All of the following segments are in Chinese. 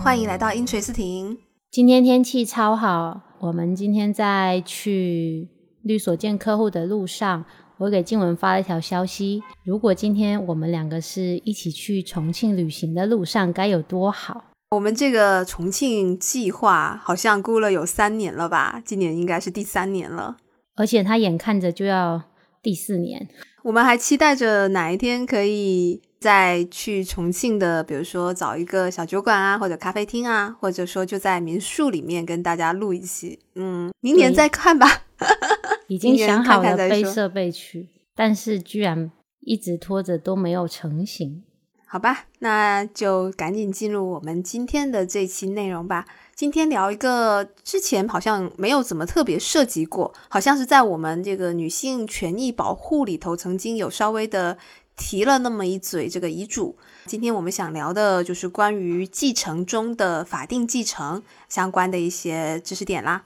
欢迎来到英垂斯亭。今天天气超好，我们今天在去律所见客户的路上，我给静文发了一条消息：如果今天我们两个是一起去重庆旅行的路上，该有多好！我们这个重庆计划好像估了有三年了吧？今年应该是第三年了，而且他眼看着就要第四年。我们还期待着哪一天可以再去重庆的，比如说找一个小酒馆啊，或者咖啡厅啊，或者说就在民宿里面跟大家录一期。嗯，明年再看吧。已经想好了背设备去，但是居然一直拖着都没有成型。好吧，那就赶紧进入我们今天的这期内容吧。今天聊一个之前好像没有怎么特别涉及过，好像是在我们这个女性权益保护里头曾经有稍微的提了那么一嘴这个遗嘱。今天我们想聊的就是关于继承中的法定继承相关的一些知识点啦。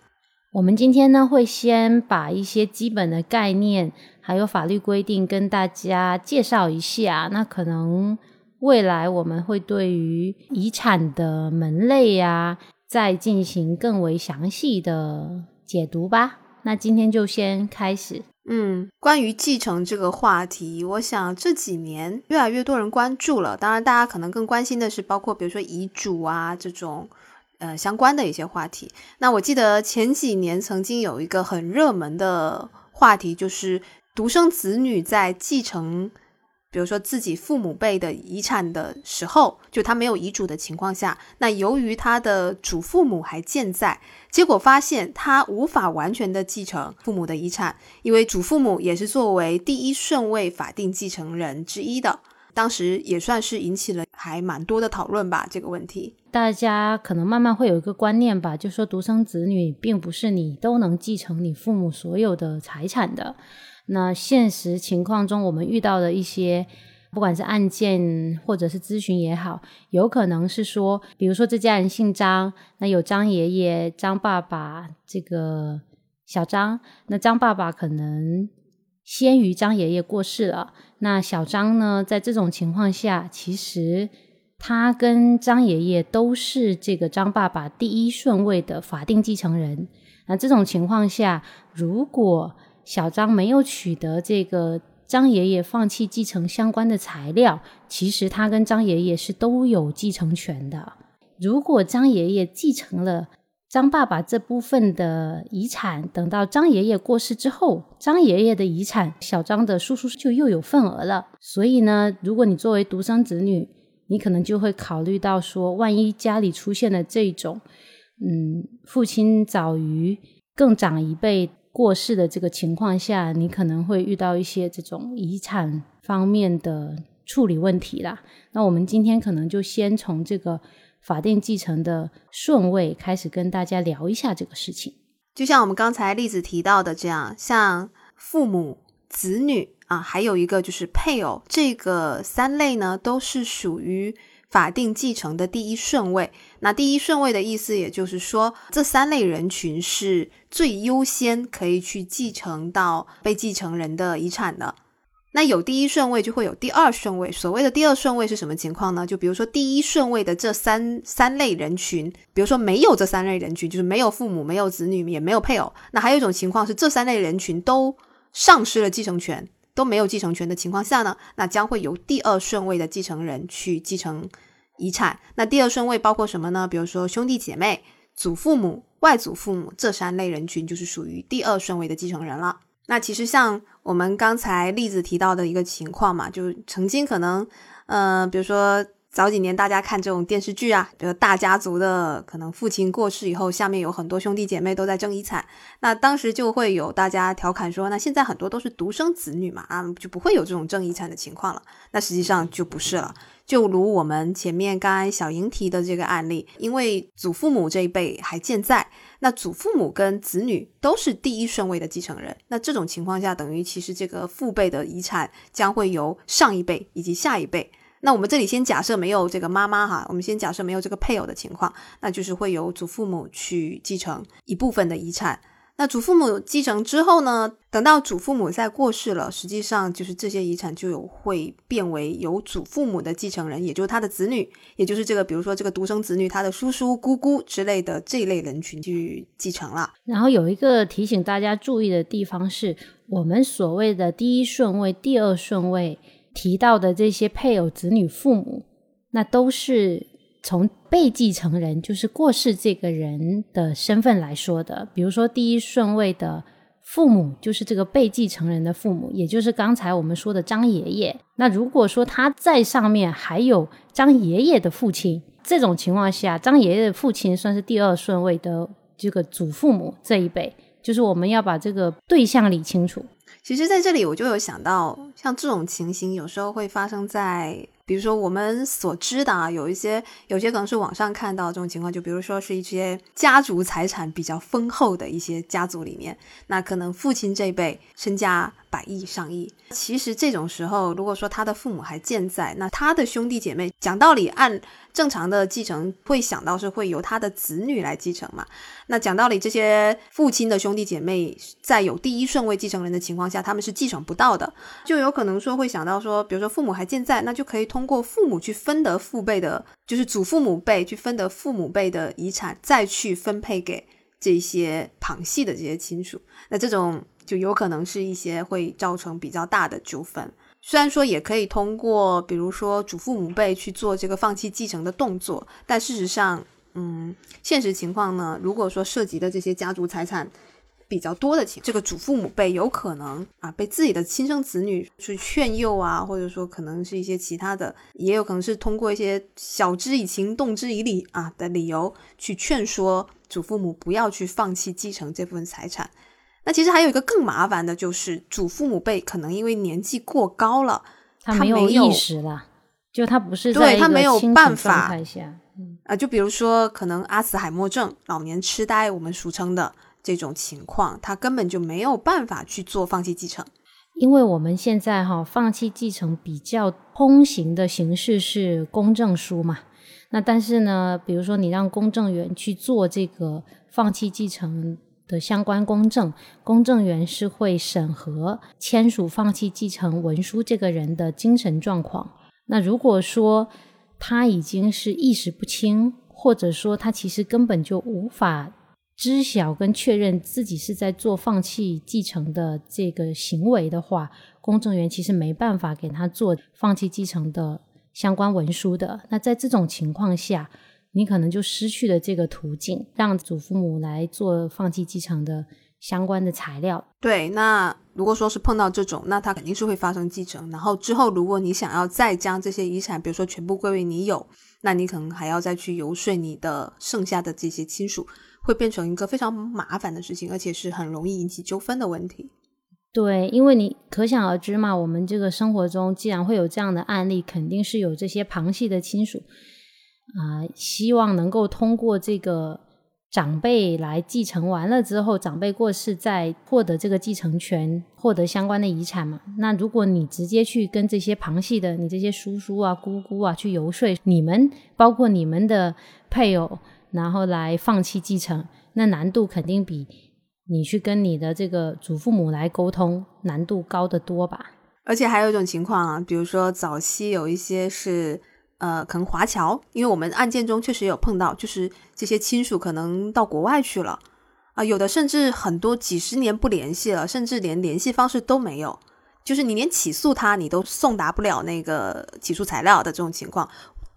我们今天呢会先把一些基本的概念还有法律规定跟大家介绍一下，那可能。未来我们会对于遗产的门类呀，再进行更为详细的解读吧。那今天就先开始。嗯，关于继承这个话题，我想这几年越来越多人关注了。当然，大家可能更关心的是包括比如说遗嘱啊这种呃相关的一些话题。那我记得前几年曾经有一个很热门的话题，就是独生子女在继承。比如说自己父母辈的遗产的时候，就他没有遗嘱的情况下，那由于他的祖父母还健在，结果发现他无法完全的继承父母的遗产，因为祖父母也是作为第一顺位法定继承人之一的，当时也算是引起了还蛮多的讨论吧。这个问题，大家可能慢慢会有一个观念吧，就说独生子女并不是你都能继承你父母所有的财产的。那现实情况中，我们遇到的一些，不管是案件或者是咨询也好，有可能是说，比如说这家人姓张，那有张爷爷、张爸爸，这个小张，那张爸爸可能先于张爷爷过世了，那小张呢，在这种情况下，其实他跟张爷爷都是这个张爸爸第一顺位的法定继承人。那这种情况下，如果小张没有取得这个张爷爷放弃继承相关的材料，其实他跟张爷爷是都有继承权的。如果张爷爷继承了张爸爸这部分的遗产，等到张爷爷过世之后，张爷爷的遗产小张的叔叔就又有份额了。所以呢，如果你作为独生子女，你可能就会考虑到说，万一家里出现了这种，嗯，父亲早于更长一辈。过世的这个情况下，你可能会遇到一些这种遗产方面的处理问题啦。那我们今天可能就先从这个法定继承的顺位开始跟大家聊一下这个事情。就像我们刚才例子提到的这样，像父母、子女啊，还有一个就是配偶，这个三类呢，都是属于。法定继承的第一顺位，那第一顺位的意思，也就是说，这三类人群是最优先可以去继承到被继承人的遗产的。那有第一顺位，就会有第二顺位。所谓的第二顺位是什么情况呢？就比如说第一顺位的这三三类人群，比如说没有这三类人群，就是没有父母、没有子女、也没有配偶。那还有一种情况是，这三类人群都丧失了继承权。都没有继承权的情况下呢，那将会由第二顺位的继承人去继承遗产。那第二顺位包括什么呢？比如说兄弟姐妹、祖父母、外祖父母这三类人群就是属于第二顺位的继承人了。那其实像我们刚才例子提到的一个情况嘛，就曾经可能，嗯，比如说。早几年大家看这种电视剧啊，比如大家族的，可能父亲过世以后，下面有很多兄弟姐妹都在争遗产。那当时就会有大家调侃说，那现在很多都是独生子女嘛，啊，就不会有这种争遗产的情况了。那实际上就不是了。就如我们前面刚才小莹提的这个案例，因为祖父母这一辈还健在，那祖父母跟子女都是第一顺位的继承人。那这种情况下，等于其实这个父辈的遗产将会由上一辈以及下一辈。那我们这里先假设没有这个妈妈哈，我们先假设没有这个配偶的情况，那就是会由祖父母去继承一部分的遗产。那祖父母继承之后呢？等到祖父母在过世了，实际上就是这些遗产就有会变为由祖父母的继承人，也就是他的子女，也就是这个，比如说这个独生子女，他的叔叔、姑姑之类的这一类人群去继承了。然后有一个提醒大家注意的地方是，我们所谓的第一顺位、第二顺位提到的这些配偶、子女、父母，那都是从被继承人，就是过世这个人的身份来说的。比如说第一顺位的。父母就是这个被继承人的父母，也就是刚才我们说的张爷爷。那如果说他在上面还有张爷爷的父亲，这种情况下，张爷爷的父亲算是第二顺位的这个祖父母这一辈，就是我们要把这个对象理清楚。其实，在这里我就有想到，像这种情形，有时候会发生在。比如说，我们所知的啊，有一些有些可能是网上看到这种情况，就比如说是一些家族财产比较丰厚的一些家族里面，那可能父亲这辈身家百亿上亿。其实这种时候，如果说他的父母还健在，那他的兄弟姐妹，讲道理按正常的继承会想到是会由他的子女来继承嘛。那讲道理，这些父亲的兄弟姐妹在有第一顺位继承人的情况下，他们是继承不到的，就有可能说会想到说，比如说父母还健在，那就可以。通过父母去分得父辈的，就是祖父母辈去分得父母辈的遗产，再去分配给这些旁系的这些亲属，那这种就有可能是一些会造成比较大的纠纷。虽然说也可以通过，比如说祖父母辈去做这个放弃继承的动作，但事实上，嗯，现实情况呢，如果说涉及的这些家族财产。比较多的情，这个祖父母辈有可能啊被自己的亲生子女去劝诱啊，或者说可能是一些其他的，也有可能是通过一些晓之以情，动之以理啊的理由去劝说祖父母不要去放弃继承这部分财产。那其实还有一个更麻烦的，就是祖父母辈可能因为年纪过高了，他没有意识了，就他不是对他没有办法，啊，就比如说可能阿茨海默症、老年痴呆，我们俗称的。这种情况，他根本就没有办法去做放弃继承，因为我们现在哈放弃继承比较通行的形式是公证书嘛。那但是呢，比如说你让公证员去做这个放弃继承的相关公证，公证员是会审核签署放弃继承文书这个人的精神状况。那如果说他已经是意识不清，或者说他其实根本就无法。知晓跟确认自己是在做放弃继承的这个行为的话，公证员其实没办法给他做放弃继承的相关文书的。那在这种情况下，你可能就失去了这个途径，让祖父母来做放弃继承的相关的材料。对，那如果说是碰到这种，那他肯定是会发生继承。然后之后，如果你想要再将这些遗产，比如说全部归为你有，那你可能还要再去游说你的剩下的这些亲属。会变成一个非常麻烦的事情，而且是很容易引起纠纷的问题。对，因为你可想而知嘛，我们这个生活中既然会有这样的案例，肯定是有这些旁系的亲属啊，希望能够通过这个长辈来继承完了之后，长辈过世再获得这个继承权，获得相关的遗产嘛。那如果你直接去跟这些旁系的，你这些叔叔啊、姑姑啊去游说，你们包括你们的配偶。然后来放弃继承，那难度肯定比你去跟你的这个祖父母来沟通难度高得多吧。而且还有一种情况啊，比如说早期有一些是呃，可能华侨，因为我们案件中确实有碰到，就是这些亲属可能到国外去了啊，有的甚至很多几十年不联系了，甚至连联系方式都没有，就是你连起诉他你都送达不了那个起诉材料的这种情况。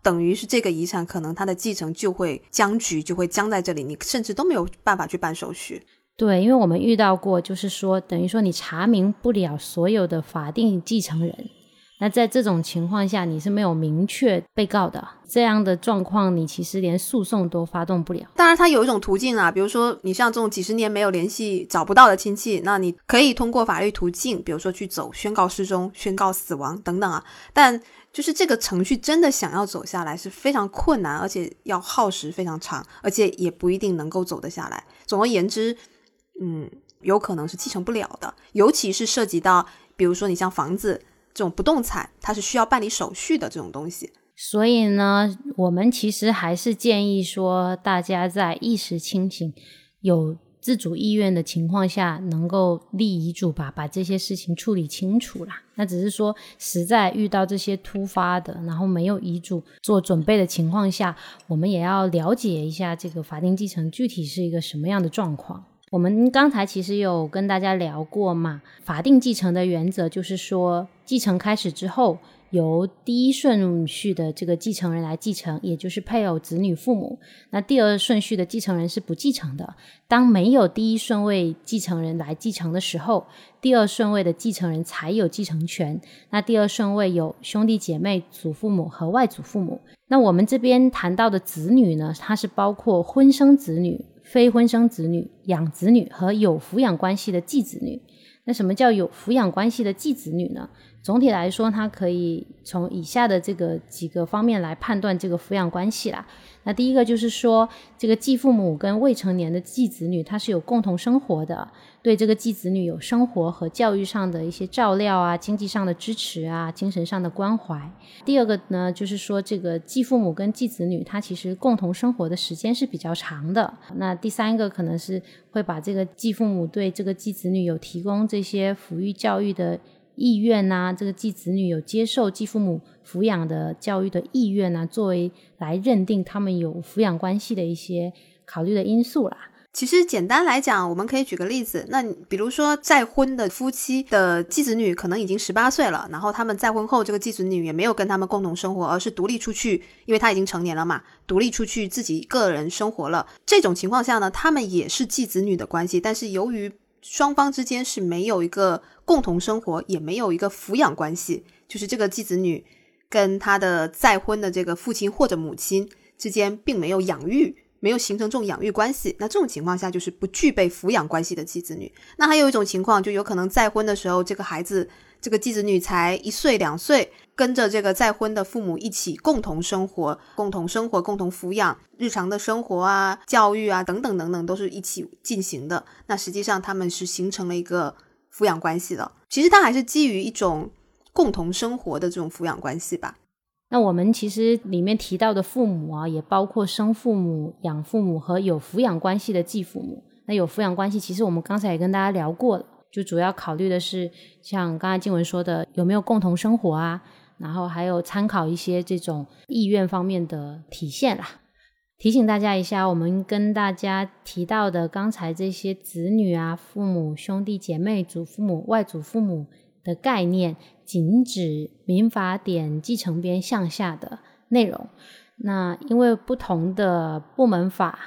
等于是这个遗产，可能他的继承就会僵局，就会僵在这里，你甚至都没有办法去办手续。对，因为我们遇到过，就是说，等于说你查明不了所有的法定继承人，那在这种情况下，你是没有明确被告的，这样的状况，你其实连诉讼都发动不了。当然，它有一种途径啊，比如说你像这种几十年没有联系、找不到的亲戚，那你可以通过法律途径，比如说去走宣告失踪、宣告死亡等等啊，但。就是这个程序真的想要走下来是非常困难，而且要耗时非常长，而且也不一定能够走得下来。总而言之，嗯，有可能是继承不了的，尤其是涉及到，比如说你像房子这种不动产，它是需要办理手续的这种东西。所以呢，我们其实还是建议说，大家在意识清醒、有自主意愿的情况下，能够立遗嘱吧，把这些事情处理清楚啦。那只是说，实在遇到这些突发的，然后没有遗嘱做准备的情况下，我们也要了解一下这个法定继承具体是一个什么样的状况。我们刚才其实有跟大家聊过嘛，法定继承的原则就是说，继承开始之后。由第一顺序的这个继承人来继承，也就是配偶、子女、父母。那第二顺序的继承人是不继承的。当没有第一顺位继承人来继承的时候，第二顺位的继承人才有继承权。那第二顺位有兄弟姐妹、祖父母和外祖父母。那我们这边谈到的子女呢，它是包括婚生子女、非婚生子女、养子女和有抚养关系的继子女。那什么叫有抚养关系的继子女呢？总体来说，它可以从以下的这个几个方面来判断这个抚养关系啦。那第一个就是说，这个继父母跟未成年的继子女，他是有共同生活的，对这个继子女有生活和教育上的一些照料啊，经济上的支持啊，精神上的关怀。第二个呢，就是说这个继父母跟继子女，他其实共同生活的时间是比较长的。那第三个可能是会把这个继父母对这个继子女有提供这些抚育教育的。意愿呐，这个继子女有接受继父母抚养的教育的意愿呐，作为来认定他们有抚养关系的一些考虑的因素啦。其实简单来讲，我们可以举个例子，那比如说再婚的夫妻的继子女可能已经十八岁了，然后他们再婚后这个继子女也没有跟他们共同生活，而是独立出去，因为他已经成年了嘛，独立出去自己个人生活了。这种情况下呢，他们也是继子女的关系，但是由于双方之间是没有一个共同生活，也没有一个抚养关系，就是这个继子女跟他的再婚的这个父亲或者母亲之间并没有养育，没有形成这种养育关系。那这种情况下就是不具备抚养关系的继子女。那还有一种情况，就有可能再婚的时候，这个孩子。这个继子女才一岁两岁，跟着这个再婚的父母一起共同生活，共同生活，共同抚养，日常的生活啊、教育啊等等等等，都是一起进行的。那实际上他们是形成了一个抚养关系的。其实它还是基于一种共同生活的这种抚养关系吧。那我们其实里面提到的父母啊，也包括生父母、养父母和有抚养关系的继父母。那有抚养关系，其实我们刚才也跟大家聊过了。就主要考虑的是，像刚才静文说的，有没有共同生活啊？然后还有参考一些这种意愿方面的体现啦。提醒大家一下，我们跟大家提到的刚才这些子女啊、父母、兄弟姐妹、祖父母、外祖父母的概念，仅指民法典继承编向下的内容。那因为不同的部门法。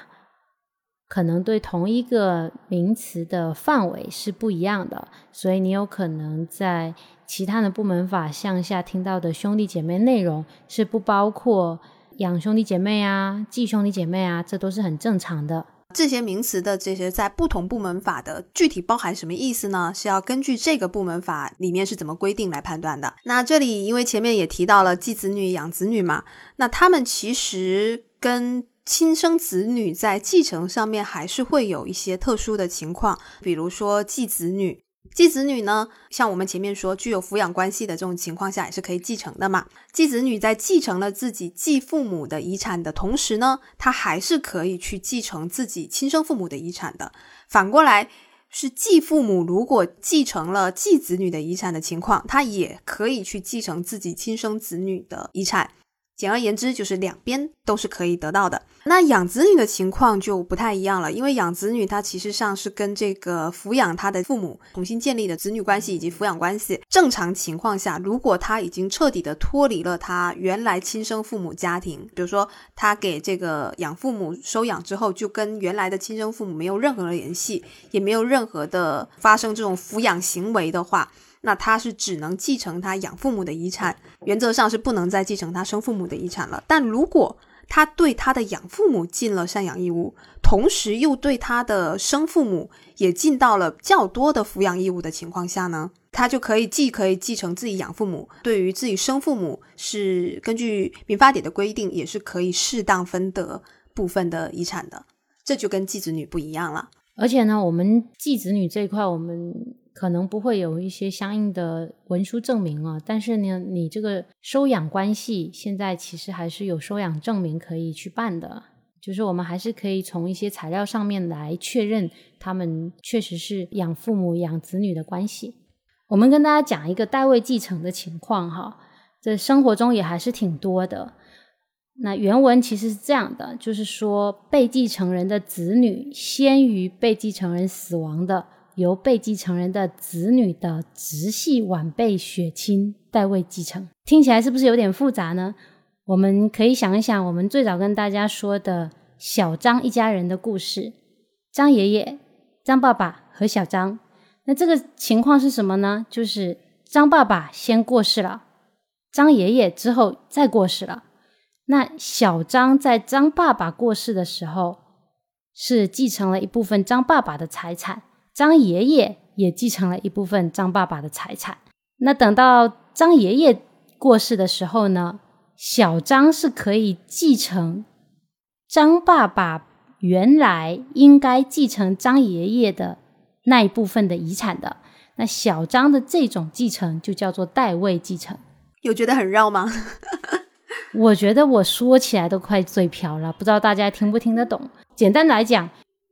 可能对同一个名词的范围是不一样的，所以你有可能在其他的部门法向下听到的兄弟姐妹内容是不包括养兄弟姐妹啊、继兄弟姐妹啊，这都是很正常的。这些名词的这些在不同部门法的具体包含什么意思呢？是要根据这个部门法里面是怎么规定来判断的。那这里因为前面也提到了继子女、养子女嘛，那他们其实跟亲生子女在继承上面还是会有一些特殊的情况，比如说继子女，继子女呢，像我们前面说具有抚养关系的这种情况下也是可以继承的嘛。继子女在继承了自己继父母的遗产的同时呢，他还是可以去继承自己亲生父母的遗产的。反过来是继父母如果继承了继子女的遗产的情况，他也可以去继承自己亲生子女的遗产。简而言之，就是两边都是可以得到的。那养子女的情况就不太一样了，因为养子女他其实上是跟这个抚养他的父母重新建立的子女关系以及抚养关系。正常情况下，如果他已经彻底的脱离了他原来亲生父母家庭，比如说他给这个养父母收养之后，就跟原来的亲生父母没有任何的联系，也没有任何的发生这种抚养行为的话。那他是只能继承他养父母的遗产，原则上是不能再继承他生父母的遗产了。但如果他对他的养父母尽了赡养义务，同时又对他的生父母也尽到了较多的抚养义务的情况下呢，他就可以既可以继承自己养父母，对于自己生父母是根据民法典的规定，也是可以适当分得部分的遗产的。这就跟继子女不一样了。而且呢，我们继子女这一块，我们。可能不会有一些相应的文书证明啊，但是呢，你这个收养关系现在其实还是有收养证明可以去办的。就是我们还是可以从一些材料上面来确认他们确实是养父母养子女的关系。我们跟大家讲一个代位继承的情况哈，这生活中也还是挺多的。那原文其实是这样的，就是说被继承人的子女先于被继承人死亡的，由被继承人的子女的直系晚辈血亲代位继承。听起来是不是有点复杂呢？我们可以想一想，我们最早跟大家说的小张一家人的故事，张爷爷、张爸爸和小张。那这个情况是什么呢？就是张爸爸先过世了，张爷爷之后再过世了。那小张在张爸爸过世的时候，是继承了一部分张爸爸的财产，张爷爷也继承了一部分张爸爸的财产。那等到张爷爷过世的时候呢，小张是可以继承张爸爸原来应该继承张爷爷的。那一部分的遗产的，那小张的这种继承就叫做代位继承。有觉得很绕吗？我觉得我说起来都快嘴瓢了，不知道大家听不听得懂。简单来讲，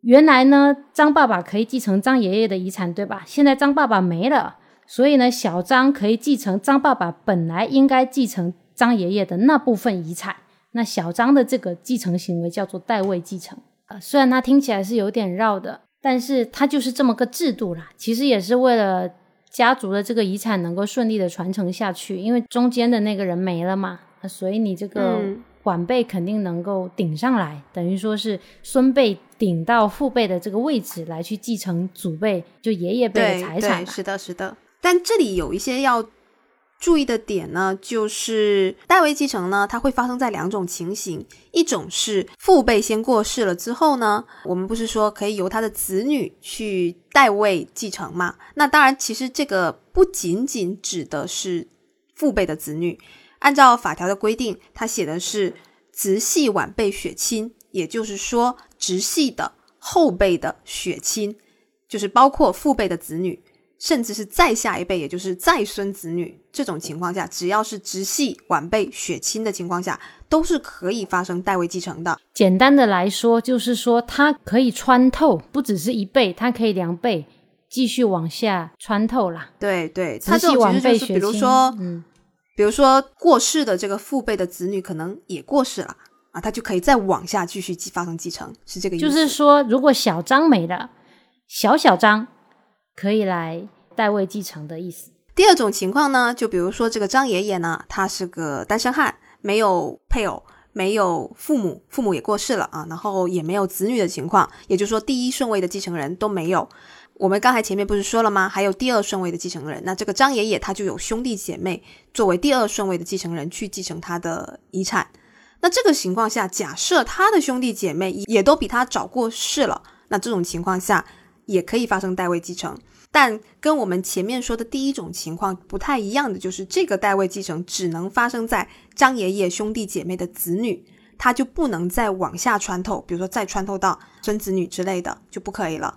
原来呢，张爸爸可以继承张爷爷的遗产，对吧？现在张爸爸没了，所以呢，小张可以继承张爸爸本来应该继承张爷爷的那部分遗产。那小张的这个继承行为叫做代位继承。呃，虽然它听起来是有点绕的。但是它就是这么个制度啦，其实也是为了家族的这个遗产能够顺利的传承下去，因为中间的那个人没了嘛，所以你这个晚辈肯定能够顶上来，等于说是孙辈顶到父辈的这个位置来去继承祖辈就爷爷辈的财产。是的，是的。但这里有一些要。注意的点呢，就是代位继承呢，它会发生在两种情形，一种是父辈先过世了之后呢，我们不是说可以由他的子女去代位继承嘛？那当然，其实这个不仅仅指的是父辈的子女，按照法条的规定，他写的是直系晚辈血亲，也就是说直系的后辈的血亲，就是包括父辈的子女。甚至是再下一辈，也就是再孙子女这种情况下，只要是直系晚辈血亲的情况下，都是可以发生代位继承的。简单的来说，就是说它可以穿透，不只是一辈，它可以两辈继续往下穿透啦。对对，直系晚辈血亲，比如说，嗯，比如说过世的这个父辈的子女可能也过世了啊，他就可以再往下继续继发生继承，是这个意思。就是说，如果小张没了，小小张。可以来代位继承的意思。第二种情况呢，就比如说这个张爷爷呢，他是个单身汉，没有配偶，没有父母，父母也过世了啊，然后也没有子女的情况，也就是说第一顺位的继承人都没有。我们刚才前面不是说了吗？还有第二顺位的继承人，那这个张爷爷他就有兄弟姐妹作为第二顺位的继承人去继承他的遗产。那这个情况下，假设他的兄弟姐妹也都比他早过世了，那这种情况下。也可以发生代位继承，但跟我们前面说的第一种情况不太一样的，就是这个代位继承只能发生在张爷爷兄弟姐妹的子女，他就不能再往下穿透，比如说再穿透到孙子女之类的就不可以了。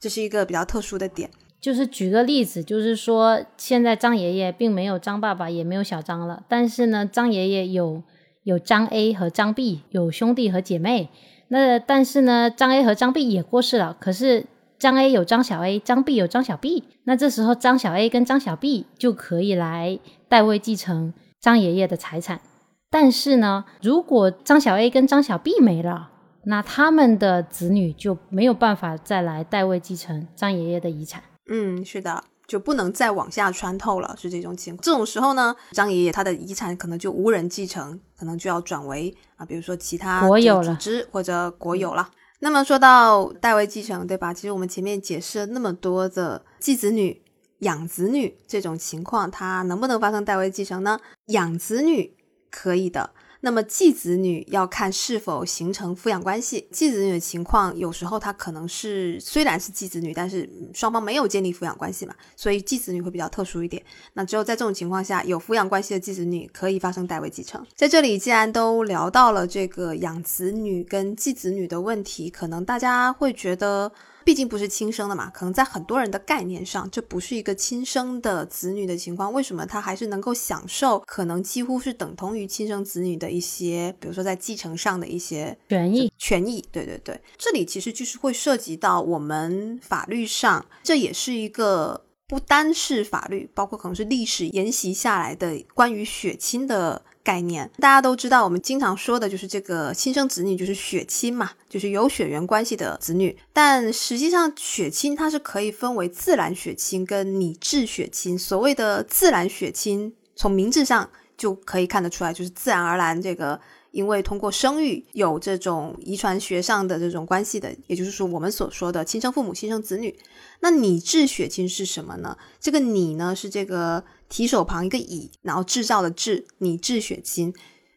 这是一个比较特殊的点。就是举个例子，就是说现在张爷爷并没有张爸爸，也没有小张了，但是呢，张爷爷有有张 A 和张 B，有兄弟和姐妹。那但是呢，张 A 和张 B 也过世了，可是。张 A 有张小 A，张 B 有张小 B，那这时候张小 A 跟张小 B 就可以来代位继承张爷爷的财产。但是呢，如果张小 A 跟张小 B 没了，那他们的子女就没有办法再来代位继承张爷爷的遗产。嗯，是的，就不能再往下穿透了，是这种情况。这种时候呢，张爷爷他的遗产可能就无人继承，可能就要转为啊，比如说其他国有组织或者国有了。那么说到代位继承，对吧？其实我们前面解释了那么多的继子女、养子女这种情况，它能不能发生代位继承呢？养子女可以的。那么继子女要看是否形成抚养关系。继子女的情况，有时候他可能是虽然是继子女，但是双方没有建立抚养关系嘛，所以继子女会比较特殊一点。那只有在这种情况下，有抚养关系的继子女可以发生代位继承。在这里，既然都聊到了这个养子女跟继子女的问题，可能大家会觉得毕竟不是亲生的嘛，可能在很多人的概念上，这不是一个亲生的子女的情况。为什么他还是能够享受可能几乎是等同于亲生子女的一些，比如说在继承上的一些权益？权益，对对对，这里其实就是会涉及到我们法律上，这也是一个不单是法律，包括可能是历史沿袭下来的关于血亲的。概念大家都知道，我们经常说的就是这个亲生子女就是血亲嘛，就是有血缘关系的子女。但实际上，血亲它是可以分为自然血亲跟拟制血亲。所谓的自然血亲，从名字上就可以看得出来，就是自然而然这个。因为通过生育有这种遗传学上的这种关系的，也就是说我们所说的亲生父母、亲生子女。那拟制血亲是什么呢？这个拟呢是这个提手旁一个乙，然后制造的制，拟制血亲，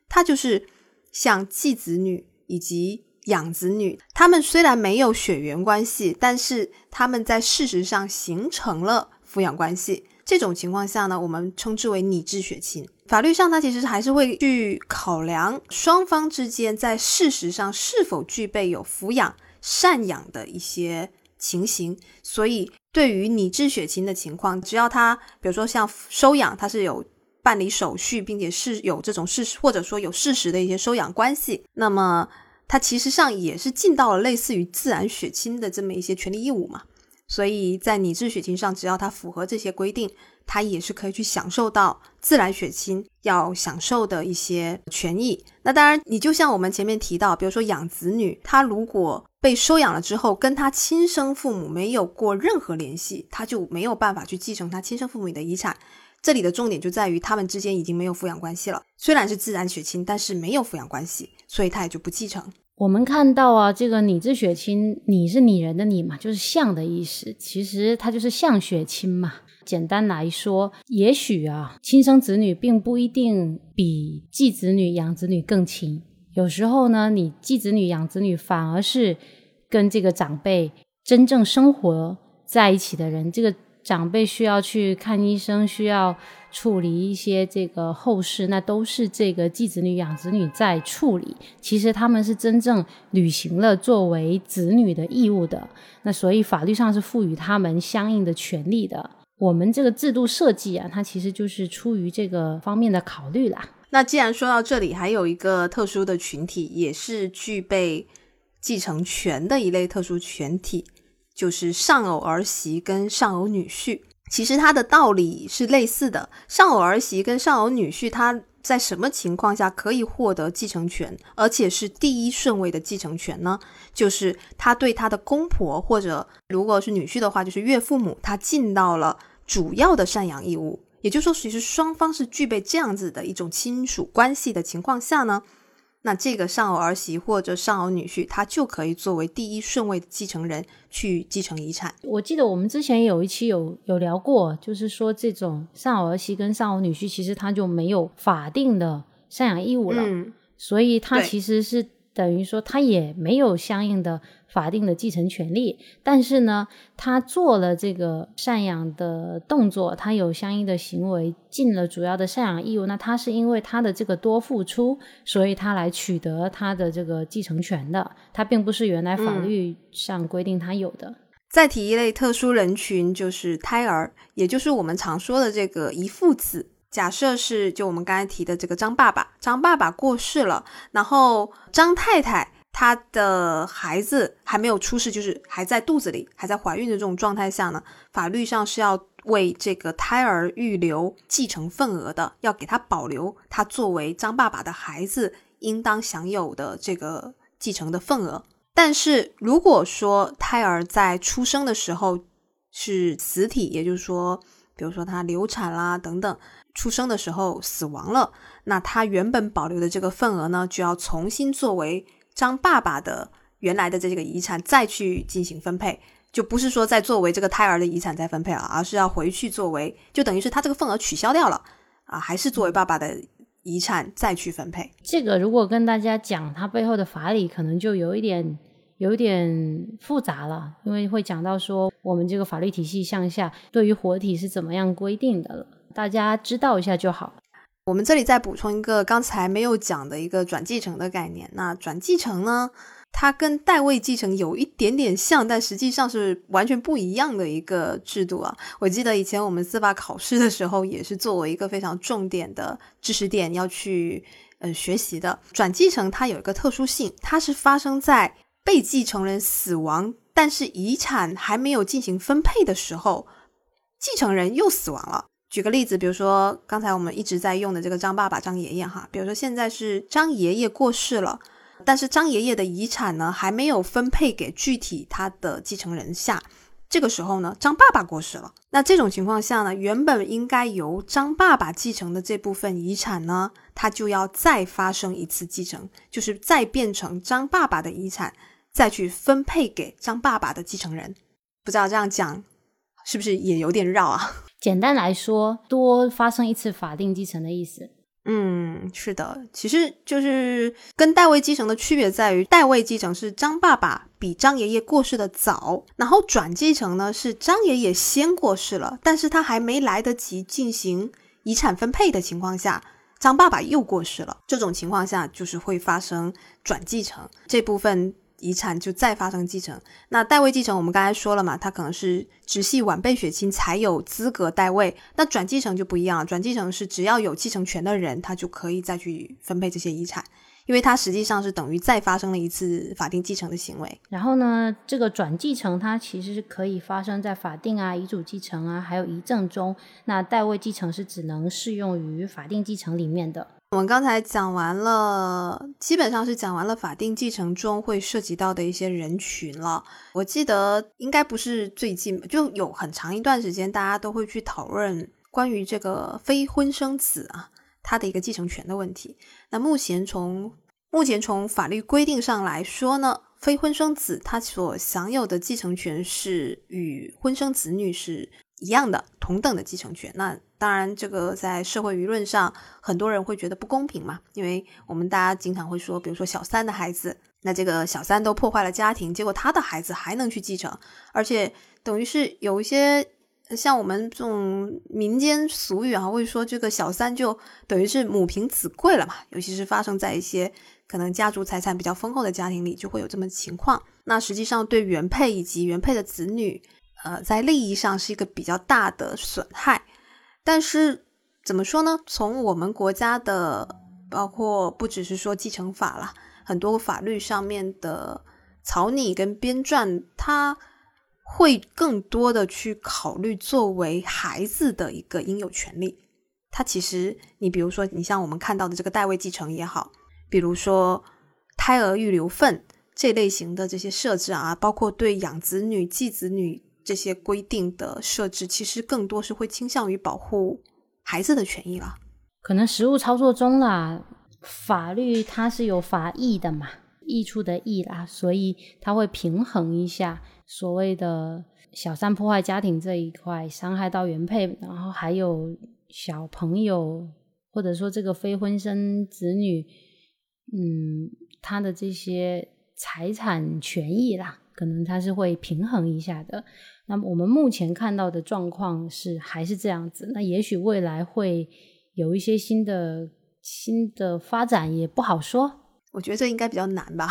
它就是像继子女以及养子女，他们虽然没有血缘关系，但是他们在事实上形成了抚养关系。这种情况下呢，我们称之为拟制血亲。法律上，它其实还是会去考量双方之间在事实上是否具备有抚养、赡养的一些情形。所以，对于拟制血亲的情况，只要他，比如说像收养，他是有办理手续，并且是有这种事实，或者说有事实的一些收养关系，那么他其实上也是尽到了类似于自然血亲的这么一些权利义务嘛。所以在拟制血亲上，只要他符合这些规定。他也是可以去享受到自然血亲要享受的一些权益。那当然，你就像我们前面提到，比如说养子女，他如果被收养了之后，跟他亲生父母没有过任何联系，他就没有办法去继承他亲生父母的遗产。这里的重点就在于他们之间已经没有抚养关系了。虽然是自然血亲，但是没有抚养关系，所以他也就不继承。我们看到啊，这个拟字血亲，拟是拟人的拟嘛，就是像的意思。其实它就是像血亲嘛。简单来说，也许啊，亲生子女并不一定比继子女、养子女更亲。有时候呢，你继子女、养子女反而是跟这个长辈真正生活在一起的人。这个长辈需要去看医生，需要处理一些这个后事，那都是这个继子女、养子女在处理。其实他们是真正履行了作为子女的义务的。那所以法律上是赋予他们相应的权利的。我们这个制度设计啊，它其实就是出于这个方面的考虑啦。那既然说到这里，还有一个特殊的群体，也是具备继承权的一类特殊群体，就是丧偶儿媳跟丧偶女婿。其实它的道理是类似的，丧偶儿媳跟丧偶女婿，他在什么情况下可以获得继承权，而且是第一顺位的继承权呢？就是他对他的公婆，或者如果是女婿的话，就是岳父母，他尽到了。主要的赡养义务，也就是说，其实双方是具备这样子的一种亲属关系的情况下呢，那这个丧偶儿媳或者丧偶女婿，他就可以作为第一顺位的继承人去继承遗产。我记得我们之前有一期有有聊过，就是说这种丧偶儿媳跟丧偶女婿，其实他就没有法定的赡养义务了，所以他其实是。等于说他也没有相应的法定的继承权利，但是呢，他做了这个赡养的动作，他有相应的行为，尽了主要的赡养义务。那他是因为他的这个多付出，所以他来取得他的这个继承权的，他并不是原来法律上规定他有的。再提一类特殊人群，就是胎儿，也就是我们常说的这个遗腹子。假设是就我们刚才提的这个张爸爸，张爸爸过世了，然后张太太她的孩子还没有出世，就是还在肚子里，还在怀孕的这种状态下呢，法律上是要为这个胎儿预留继承份额的，要给他保留他作为张爸爸的孩子应当享有的这个继承的份额。但是如果说胎儿在出生的时候是死体，也就是说，比如说他流产啦等等。出生的时候死亡了，那他原本保留的这个份额呢，就要重新作为张爸爸的原来的这个遗产再去进行分配，就不是说再作为这个胎儿的遗产再分配了，而是要回去作为，就等于是他这个份额取消掉了啊，还是作为爸爸的遗产再去分配。这个如果跟大家讲它背后的法理，可能就有一点有点复杂了，因为会讲到说我们这个法律体系向下对于活体是怎么样规定的了。大家知道一下就好。我们这里再补充一个刚才没有讲的一个转继承的概念。那转继承呢，它跟代位继承有一点点像，但实际上是完全不一样的一个制度啊！我记得以前我们司法考试的时候，也是作为一个非常重点的知识点要去呃学习的。转继承它有一个特殊性，它是发生在被继承人死亡，但是遗产还没有进行分配的时候，继承人又死亡了。举个例子，比如说刚才我们一直在用的这个张爸爸、张爷爷哈，比如说现在是张爷爷过世了。但是张爷爷的遗产呢，还没有分配给具体他的继承人下。这个时候呢，张爸爸过世了。那这种情况下呢，原本应该由张爸爸继承的这部分遗产呢，他就要再发生一次继承，就是再变成张爸爸的遗产，再去分配给张爸爸的继承人。不知道这样讲是不是也有点绕啊？简单来说，多发生一次法定继承的意思。嗯，是的，其实就是跟代位继承的区别在于，代位继承是张爸爸比张爷爷过世的早，然后转继承呢是张爷爷先过世了，但是他还没来得及进行遗产分配的情况下，张爸爸又过世了，这种情况下就是会发生转继承这部分。遗产就再发生继承，那代位继承我们刚才说了嘛，它可能是直系晚辈血亲才有资格代位，那转继承就不一样了，转继承是只要有继承权的人，他就可以再去分配这些遗产，因为它实际上是等于再发生了一次法定继承的行为。然后呢，这个转继承它其实是可以发生在法定啊、遗嘱继承啊，还有遗赠中，那代位继承是只能适用于法定继承里面的。我们刚才讲完了，基本上是讲完了法定继承中会涉及到的一些人群了。我记得应该不是最近，就有很长一段时间，大家都会去讨论关于这个非婚生子啊，他的一个继承权的问题。那目前从目前从法律规定上来说呢，非婚生子他所享有的继承权是与婚生子女是一样的，同等的继承权。那当然，这个在社会舆论上，很多人会觉得不公平嘛，因为我们大家经常会说，比如说小三的孩子，那这个小三都破坏了家庭，结果他的孩子还能去继承，而且等于是有一些像我们这种民间俗语啊，会说这个小三就等于是母凭子贵了嘛，尤其是发生在一些可能家族财产比较丰厚的家庭里，就会有这么情况。那实际上对原配以及原配的子女，呃，在利益上是一个比较大的损害。但是怎么说呢？从我们国家的，包括不只是说继承法啦，很多法律上面的草拟跟编撰，它会更多的去考虑作为孩子的一个应有权利。它其实，你比如说，你像我们看到的这个代位继承也好，比如说胎儿预留份这类型的这些设置啊，包括对养子女、继子女。这些规定的设置，其实更多是会倾向于保护孩子的权益了。可能实务操作中啦，法律它是有法益的嘛，益处的益啦，所以它会平衡一下所谓的小三破坏家庭这一块，伤害到原配，然后还有小朋友或者说这个非婚生子女，嗯，他的这些财产权益啦，可能它是会平衡一下的。那么我们目前看到的状况是还是这样子，那也许未来会有一些新的新的发展，也不好说。我觉得这应该比较难吧，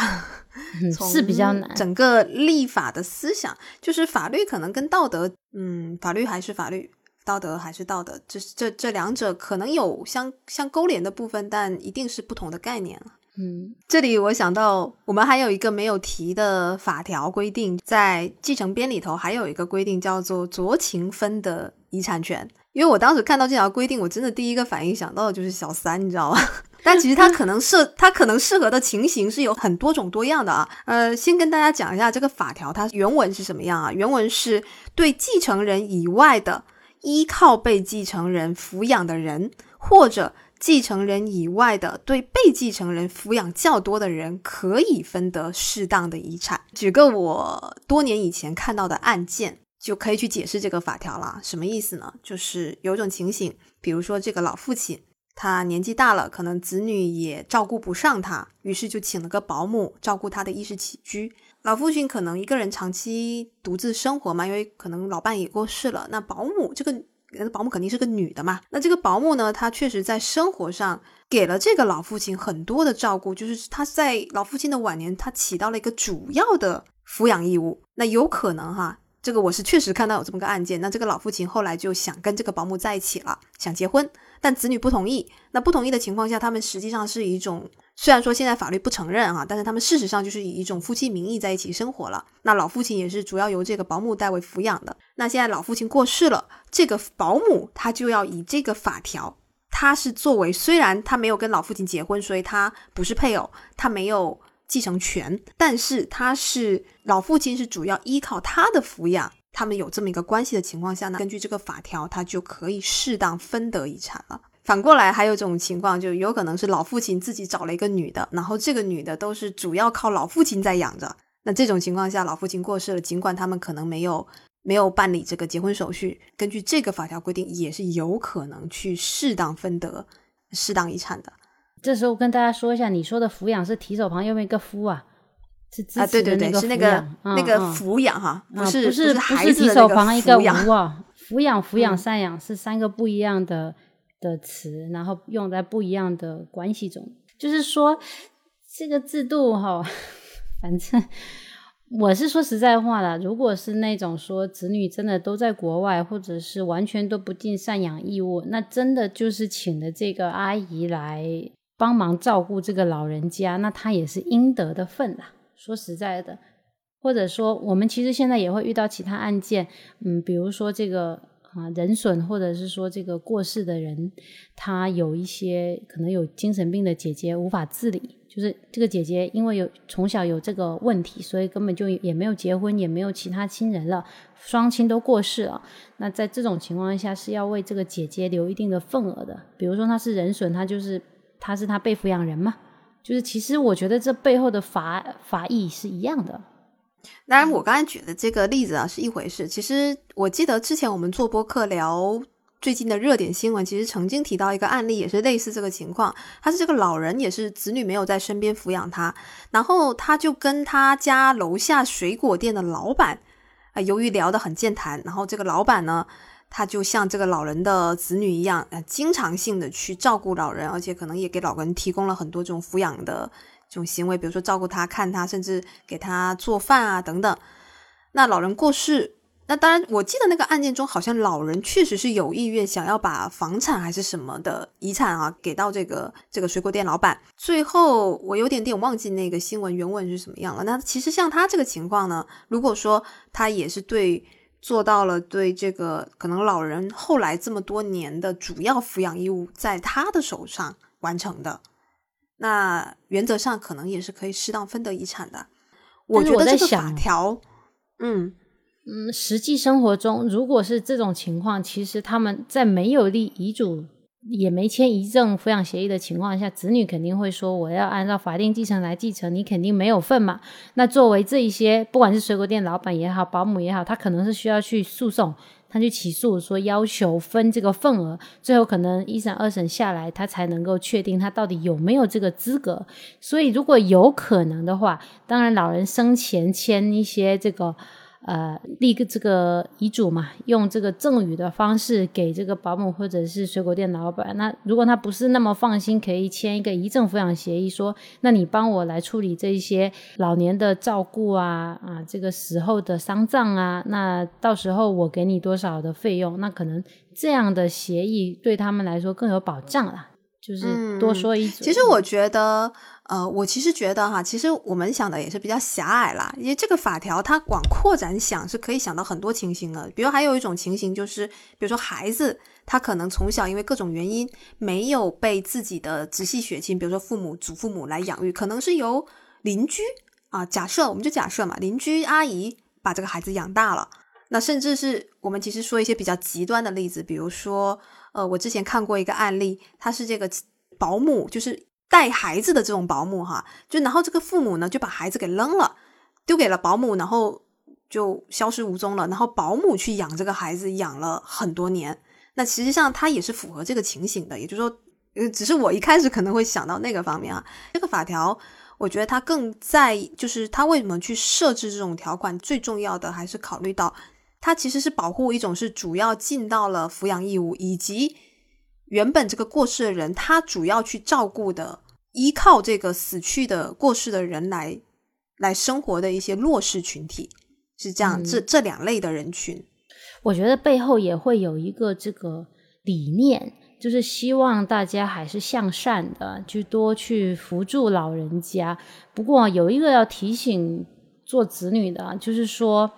是比较难。整个立法的思想，就是法律可能跟道德，嗯，法律还是法律，道德还是道德，这这这两者可能有相相勾连的部分，但一定是不同的概念了。嗯，这里我想到，我们还有一个没有提的法条规定，在继承编里头还有一个规定叫做酌情分的遗产权。因为我当时看到这条规定，我真的第一个反应想到的就是小三，你知道吗？但其实它可能适它可能适合的情形是有很多种多样的啊。呃，先跟大家讲一下这个法条，它原文是什么样啊？原文是对继承人以外的依靠被继承人抚养的人或者。继承人以外的对被继承人抚养较多的人，可以分得适当的遗产。举个我多年以前看到的案件，就可以去解释这个法条了。什么意思呢？就是有种情形，比如说这个老父亲，他年纪大了，可能子女也照顾不上他，于是就请了个保姆照顾他的衣食起居。老父亲可能一个人长期独自生活嘛，因为可能老伴也过世了，那保姆这个。那保姆肯定是个女的嘛。那这个保姆呢，她确实在生活上给了这个老父亲很多的照顾，就是她在老父亲的晚年，她起到了一个主要的抚养义务。那有可能哈。这个我是确实看到有这么个案件，那这个老父亲后来就想跟这个保姆在一起了，想结婚，但子女不同意。那不同意的情况下，他们实际上是一种，虽然说现在法律不承认啊，但是他们事实上就是以一种夫妻名义在一起生活了。那老父亲也是主要由这个保姆代为抚养的。那现在老父亲过世了，这个保姆他就要以这个法条，他是作为虽然他没有跟老父亲结婚，所以他不是配偶，他没有。继承权，但是他是老父亲，是主要依靠他的抚养，他们有这么一个关系的情况下呢，根据这个法条，他就可以适当分得遗产了。反过来还有一种情况，就有可能是老父亲自己找了一个女的，然后这个女的都是主要靠老父亲在养着。那这种情况下，老父亲过世了，尽管他们可能没有没有办理这个结婚手续，根据这个法条规定，也是有可能去适当分得适当遗产的。这时候跟大家说一下，你说的抚养是提手旁右边一个夫啊，是啊，对对对，是那个那个抚养哈，不是不是不是提手旁一个无啊，抚养抚养赡养是三个不一样的的词，然后用在不一样的关系中。就是说这个制度哈，反正我是说实在话的，如果是那种说子女真的都在国外，或者是完全都不尽赡养义务，那真的就是请的这个阿姨来。帮忙照顾这个老人家，那他也是应得的份啦。说实在的，或者说我们其实现在也会遇到其他案件，嗯，比如说这个啊人损，或者是说这个过世的人，他有一些可能有精神病的姐姐无法自理，就是这个姐姐因为有从小有这个问题，所以根本就也没有结婚，也没有其他亲人了，双亲都过世了。那在这种情况下，是要为这个姐姐留一定的份额的。比如说他是人损，他就是。他是他被抚养人嘛？就是其实我觉得这背后的法法意是一样的。当然，我刚才举的这个例子啊是一回事。其实我记得之前我们做播客聊最近的热点新闻，其实曾经提到一个案例，也是类似这个情况。他是这个老人，也是子女没有在身边抚养他，然后他就跟他家楼下水果店的老板啊，由于聊得很健谈，然后这个老板呢。他就像这个老人的子女一样，呃，经常性的去照顾老人，而且可能也给老人提供了很多这种抚养的这种行为，比如说照顾他、看他，甚至给他做饭啊等等。那老人过世，那当然，我记得那个案件中，好像老人确实是有意愿想要把房产还是什么的遗产啊给到这个这个水果店老板。最后我有点点忘记那个新闻原文是什么样了。那其实像他这个情况呢，如果说他也是对。做到了对这个可能老人后来这么多年的主要抚养义务在他的手上完成的，那原则上可能也是可以适当分得遗产的。我觉得这个法条，嗯嗯，实际生活中如果是这种情况，其实他们在没有立遗嘱。也没签遗赠抚养协议的情况下，子女肯定会说：“我要按照法定继承来继承，你肯定没有份嘛。”那作为这一些，不管是水果店老板也好，保姆也好，他可能是需要去诉讼，他去起诉说要求分这个份额，最后可能一审、二审下来，他才能够确定他到底有没有这个资格。所以，如果有可能的话，当然老人生前签一些这个。呃，立个这个遗嘱嘛，用这个赠与的方式给这个保姆或者是水果店老板。那如果他不是那么放心，可以签一个遗赠抚养协议，说那你帮我来处理这一些老年的照顾啊啊，这个时候的丧葬啊，那到时候我给你多少的费用，那可能这样的协议对他们来说更有保障了。就是多说一句，其实我觉得。呃，我其实觉得哈，其实我们想的也是比较狭隘啦，因为这个法条它往扩展想是可以想到很多情形的。比如还有一种情形就是，比如说孩子他可能从小因为各种原因没有被自己的直系血亲，比如说父母、祖父母来养育，可能是由邻居啊，假设我们就假设嘛，邻居阿姨把这个孩子养大了。那甚至是我们其实说一些比较极端的例子，比如说，呃，我之前看过一个案例，他是这个保姆，就是。带孩子的这种保姆哈，就然后这个父母呢就把孩子给扔了，丢给了保姆，然后就消失无踪了。然后保姆去养这个孩子，养了很多年。那实际上他也是符合这个情形的，也就是说，呃，只是我一开始可能会想到那个方面啊。这个法条，我觉得他更在就是他为什么去设置这种条款，最重要的还是考虑到它其实是保护一种是主要尽到了抚养义务，以及原本这个过世的人他主要去照顾的，依靠这个死去的过世的人来来生活的一些弱势群体，是这样，这这两类的人群。我觉得背后也会有一个这个理念，就是希望大家还是向善的，去多去扶助老人家。不过有一个要提醒做子女的，就是说。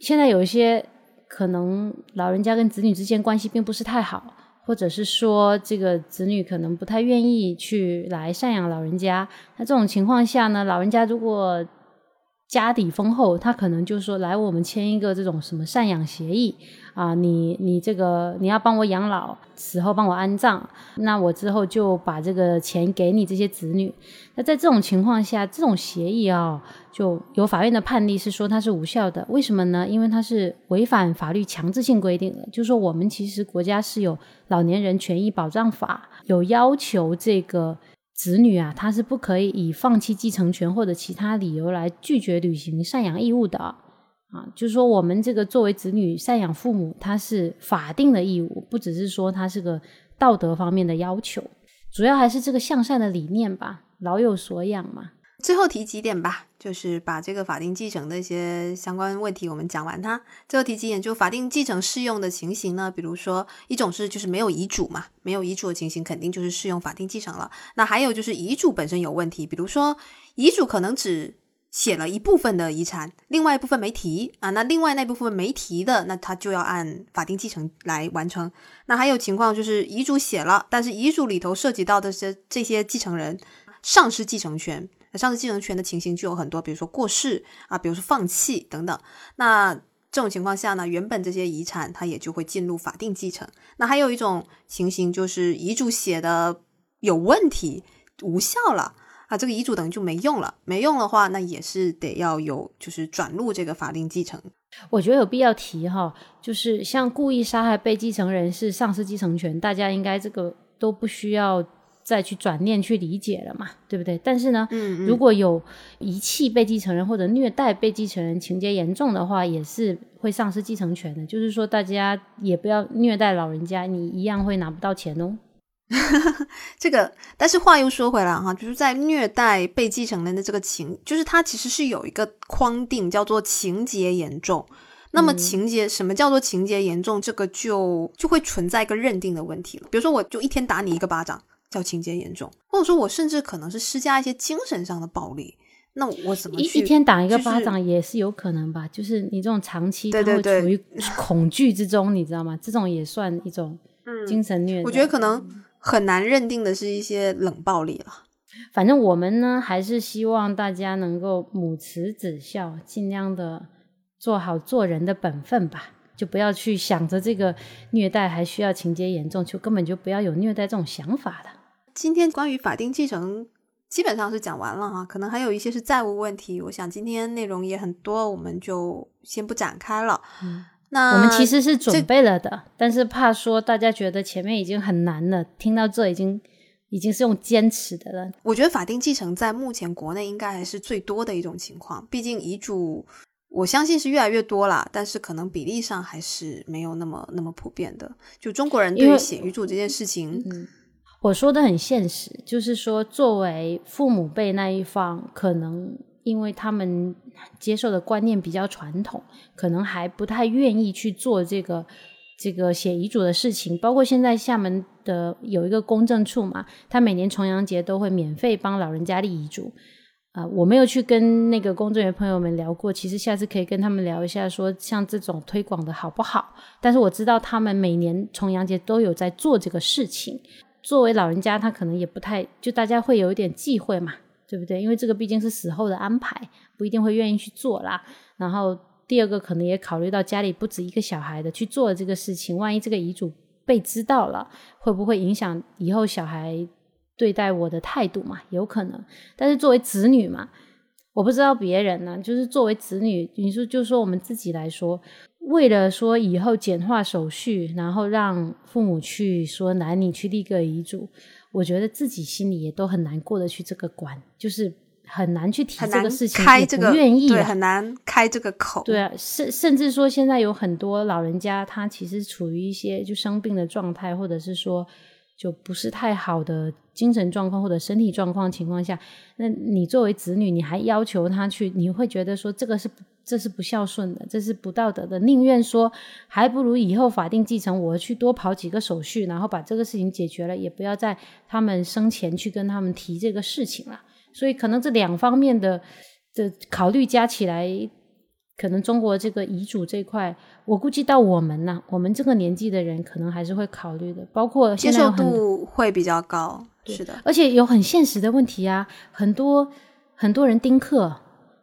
现在有一些可能老人家跟子女之间关系并不是太好，或者是说这个子女可能不太愿意去来赡养老人家。那这种情况下呢，老人家如果家底丰厚，他可能就说来我们签一个这种什么赡养协议啊，你你这个你要帮我养老，死后帮我安葬，那我之后就把这个钱给你这些子女。那在这种情况下，这种协议啊，就有法院的判例是说它是无效的。为什么呢？因为它是违反法律强制性规定的。就是说我们其实国家是有老年人权益保障法，有要求这个。子女啊，他是不可以以放弃继承权或者其他理由来拒绝履行赡养义务的啊。就是说，我们这个作为子女赡养父母，他是法定的义务，不只是说他是个道德方面的要求，主要还是这个向善的理念吧，老有所养嘛。最后提几点吧，就是把这个法定继承的一些相关问题我们讲完它。最后提几点，就法定继承适用的情形呢？比如说一种是就是没有遗嘱嘛，没有遗嘱的情形肯定就是适用法定继承了。那还有就是遗嘱本身有问题，比如说遗嘱可能只写了一部分的遗产，另外一部分没提啊，那另外那部分没提的，那他就要按法定继承来完成。那还有情况就是遗嘱写了，但是遗嘱里头涉及到的这这些继承人丧失继承权。那丧失继承权的情形就有很多，比如说过世啊，比如说放弃等等。那这种情况下呢，原本这些遗产它也就会进入法定继承。那还有一种情形就是遗嘱写的有问题，无效了啊，这个遗嘱等于就没用了。没用的话，那也是得要有就是转入这个法定继承。我觉得有必要提哈，就是像故意杀害被继承人是丧失继承权，大家应该这个都不需要。再去转念去理解了嘛，对不对？但是呢，如果有遗弃被继承人或者虐待被继承人，情节严重的话，也是会丧失继承权的。就是说，大家也不要虐待老人家，你一样会拿不到钱哦。这个，但是话又说回来哈，就是在虐待被继承人的这个情，就是它其实是有一个框定，叫做情节严重。那么情节什么叫做情节严重？这个就就会存在一个认定的问题了。比如说，我就一天打你一个巴掌。叫情节严重，或者说我甚至可能是施加一些精神上的暴力，那我怎么一一天打一个巴掌也是有可能吧？就是你这种长期他会处于 恐惧之中，你知道吗？这种也算一种精神虐。我觉得可能很难认定的是一些冷暴力了。反正我们呢，还是希望大家能够母慈子孝，尽量的做好做人的本分吧。就不要去想着这个虐待还需要情节严重，就根本就不要有虐待这种想法的。今天关于法定继承基本上是讲完了哈，可能还有一些是债务问题。我想今天内容也很多，我们就先不展开了。嗯，那我们其实是准备了的，但是怕说大家觉得前面已经很难了，听到这已经已经是用坚持的了。我觉得法定继承在目前国内应该还是最多的一种情况，毕竟遗嘱我相信是越来越多了，但是可能比例上还是没有那么那么普遍的。就中国人对于写遗嘱这件事情，嗯。我说的很现实，就是说，作为父母辈那一方，可能因为他们接受的观念比较传统，可能还不太愿意去做这个这个写遗嘱的事情。包括现在厦门的有一个公证处嘛，他每年重阳节都会免费帮老人家立遗嘱。啊，我没有去跟那个公证员朋友们聊过，其实下次可以跟他们聊一下，说像这种推广的好不好？但是我知道他们每年重阳节都有在做这个事情。作为老人家，他可能也不太就大家会有一点忌讳嘛，对不对？因为这个毕竟是死后的安排，不一定会愿意去做啦。然后第二个可能也考虑到家里不止一个小孩的去做这个事情，万一这个遗嘱被知道了，会不会影响以后小孩对待我的态度嘛？有可能。但是作为子女嘛，我不知道别人呢，就是作为子女，你说就说我们自己来说。为了说以后简化手续，然后让父母去说男女去立个遗嘱，我觉得自己心里也都很难过得去这个关，就是很难去提这个事情，开这个对，愿意啊很难开这个口。对啊，甚甚至说，现在有很多老人家，他其实处于一些就生病的状态，或者是说就不是太好的精神状况或者身体状况情况下，那你作为子女，你还要求他去，你会觉得说这个是这是不孝顺的，这是不道德的，宁愿说还不如以后法定继承，我去多跑几个手续，然后把这个事情解决了，也不要在他们生前去跟他们提这个事情了。所以可能这两方面的的考虑加起来，可能中国这个遗嘱这块，我估计到我们呐、我们这个年纪的人可能还是会考虑的，包括接受度会比较高。是的，而且有很现实的问题啊，很多很多人丁克，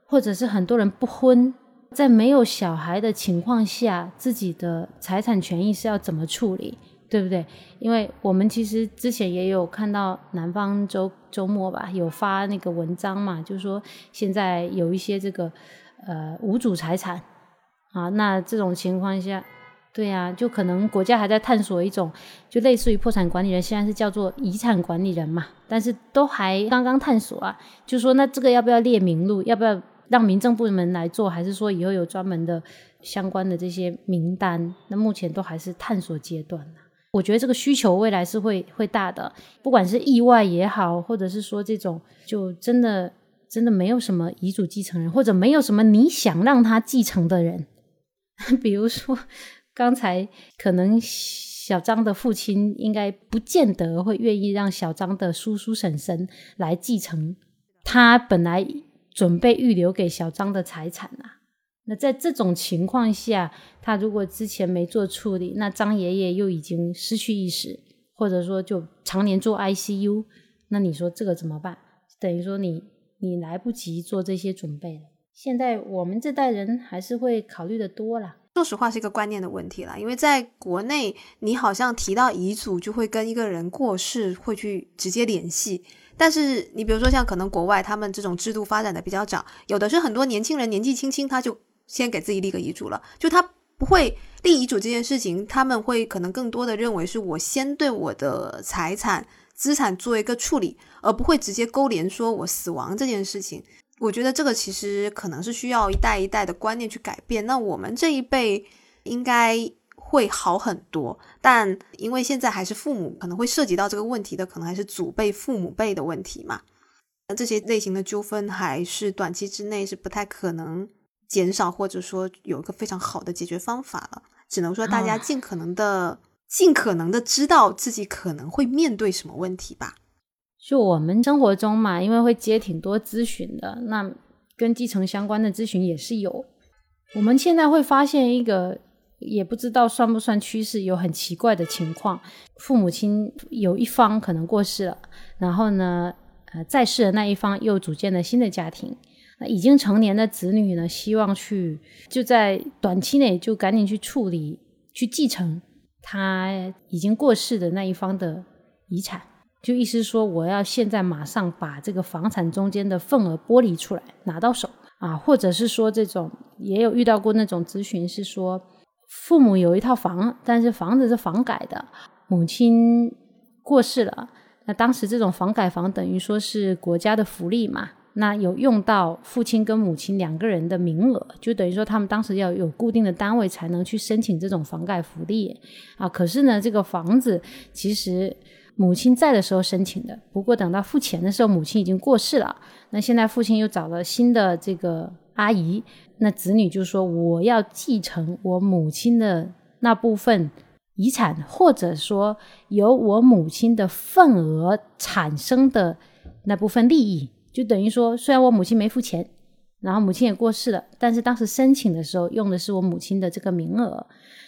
或者是很多人不婚，在没有小孩的情况下，自己的财产权益是要怎么处理，对不对？因为我们其实之前也有看到南方周周末吧，有发那个文章嘛，就是说现在有一些这个呃无主财产啊，那这种情况下。对呀、就可能国家还在探索一种，就类似于破产管理人，现在是叫做遗产管理人嘛，但是都还刚刚探索啊。就说那这个要不要列名录，要不要让民政部门来做，还是说以后有专门的相关的这些名单？那目前都还是探索阶段呢。我觉得这个需求未来是会会大的，不管是意外也好，或者是说这种就真的真的没有什么遗嘱继承人，或者没有什么你想让他继承的人，比如说。刚才可能小张的父亲应该不见得会愿意让小张的叔叔婶婶来继承他本来准备预留给小张的财产啊。那在这种情况下，他如果之前没做处理，那张爷爷又已经失去意识，或者说就常年做 ICU，那你说这个怎么办？等于说你你来不及做这些准备了。现在我们这代人还是会考虑的多啦。说实话是一个观念的问题了，因为在国内，你好像提到遗嘱就会跟一个人过世会去直接联系，但是你比如说像可能国外他们这种制度发展的比较早，有的是很多年轻人年纪轻轻他就先给自己立个遗嘱了，就他不会立遗嘱这件事情，他们会可能更多的认为是我先对我的财产资产做一个处理，而不会直接勾连说我死亡这件事情。我觉得这个其实可能是需要一代一代的观念去改变。那我们这一辈应该会好很多，但因为现在还是父母可能会涉及到这个问题的，可能还是祖辈、父母辈的问题嘛。那这些类型的纠纷还是短期之内是不太可能减少，或者说有一个非常好的解决方法了。只能说大家啊尽可能的、尽可能的知道自己可能会面对什么问题吧。就我们生活中嘛，因为会接挺多咨询的，那跟继承相关的咨询也是有。我们现在会发现一个，也不知道算不算趋势，有很奇怪的情况：父母亲有一方可能过世了，然后呢，呃，在世的那一方又组建了新的家庭。那已经成年的子女呢，希望去就在短期内就赶紧去处理、去继承他已经过世的那一方的遗产。就意思说，我要现在马上把这个房产中间的份额剥离出来，拿到手啊，或者是说这种也有遇到过那种咨询，是说父母有一套房，但是房子是房改的，母亲过世了，那当时这种房改房等于说是国家的福利嘛，那有用到父亲跟母亲两个人的名额，就等于说他们当时要有固定的单位才能去申请这种房改福利啊。可是呢，这个房子其实。母亲在的时候申请的，不过等到付钱的时候，母亲已经过世了。那现在父亲又找了新的这个阿姨，那子女就说我要继承我母亲的那部分遗产，或者说由我母亲的份额产生的那部分利益，就等于说，虽然我母亲没付钱，然后母亲也过世了，但是当时申请的时候用的是我母亲的这个名额，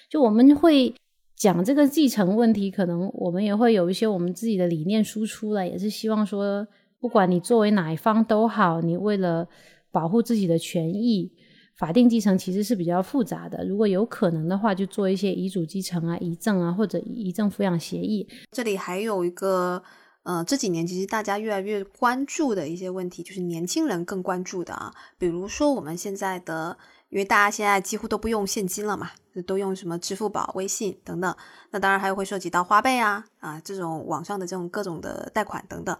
就我们会。讲这个继承问题，可能我们也会有一些我们自己的理念输出了，也是希望说，不管你作为哪一方都好，你为了保护自己的权益，法定继承其实是比较复杂的。如果有可能的话，就做一些遗嘱继承啊、遗赠啊，或者遗赠抚养协议。这里还有一个，呃，这几年其实大家越来越关注的一些问题，就是年轻人更关注的啊，比如说我们现在的。因为大家现在几乎都不用现金了嘛，都用什么支付宝、微信等等。那当然还会涉及到花呗啊啊这种网上的这种各种的贷款等等。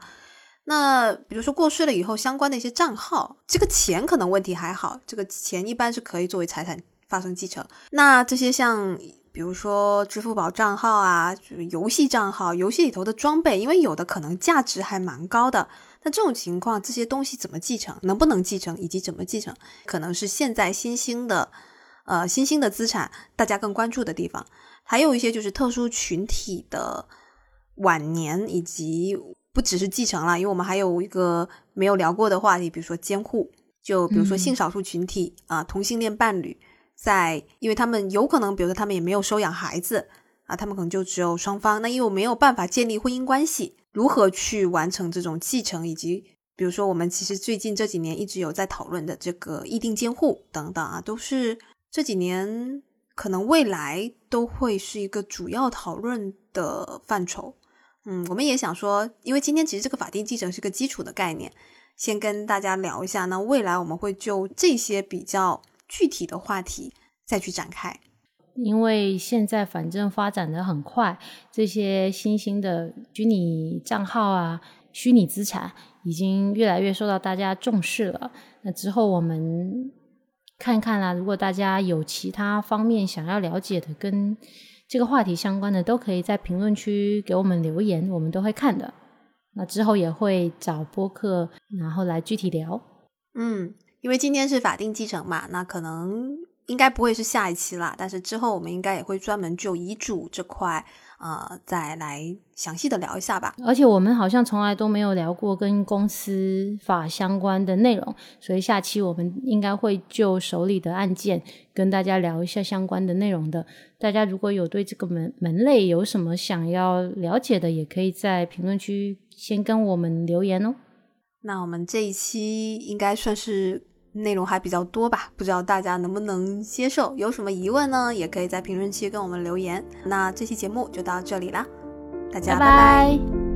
那比如说过世了以后，相关的一些账号，这个钱可能问题还好，这个钱一般是可以作为财产发生继承。那这些像比如说支付宝账号啊，就是游戏账号，游戏里头的装备，因为有的可能价值还蛮高的。那这种情况，这些东西怎么继承，能不能继承，以及怎么继承，可能是现在新兴的，呃，新兴的资产大家更关注的地方。还有一些就是特殊群体的晚年以及。不只是继承了，因为我们还有一个没有聊过的话题，比如说监护，就比如说性少数群体啊，同性恋伴侣，在因为他们有可能，比如说他们也没有收养孩子啊，他们可能就只有双方，那因为没有办法建立婚姻关系，如何去完成这种继承，以及比如说我们其实最近这几年一直有在讨论的这个议定监护等等啊，都是这几年可能未来都会是一个主要讨论的范畴。嗯，我们也想说，因为今天其实这个法定继承是个基础的概念，先跟大家聊一下。那未来我们会就这些比较具体的话题再去展开。因为现在反正发展的很快，这些新兴的虚拟账号啊、虚拟资产已经越来越受到大家重视了。那之后我们看看啦，如果大家有其他方面想要了解的，跟这个话题相关的都可以在评论区给我们留言，我们都会看的。那之后也会找播客，然后来具体聊。嗯，因为今天是法定继承嘛，那可能应该不会是下一期啦，但是之后我们应该也会专门就遗嘱这块。呃，再来详细的聊一下吧。而且我们好像从来都没有聊过跟公司法相关的内容，所以下期我们应该会就手里的案件跟大家聊一下相关的内容的。大家如果有对这个门门类有什么想要了解的，也可以在评论区先跟我们留言哦。那我们这一期应该算是。内容还比较多吧，不知道大家能不能接受？有什么疑问呢？也可以在评论区跟我们留言。那这期节目就到这里啦，大家拜拜。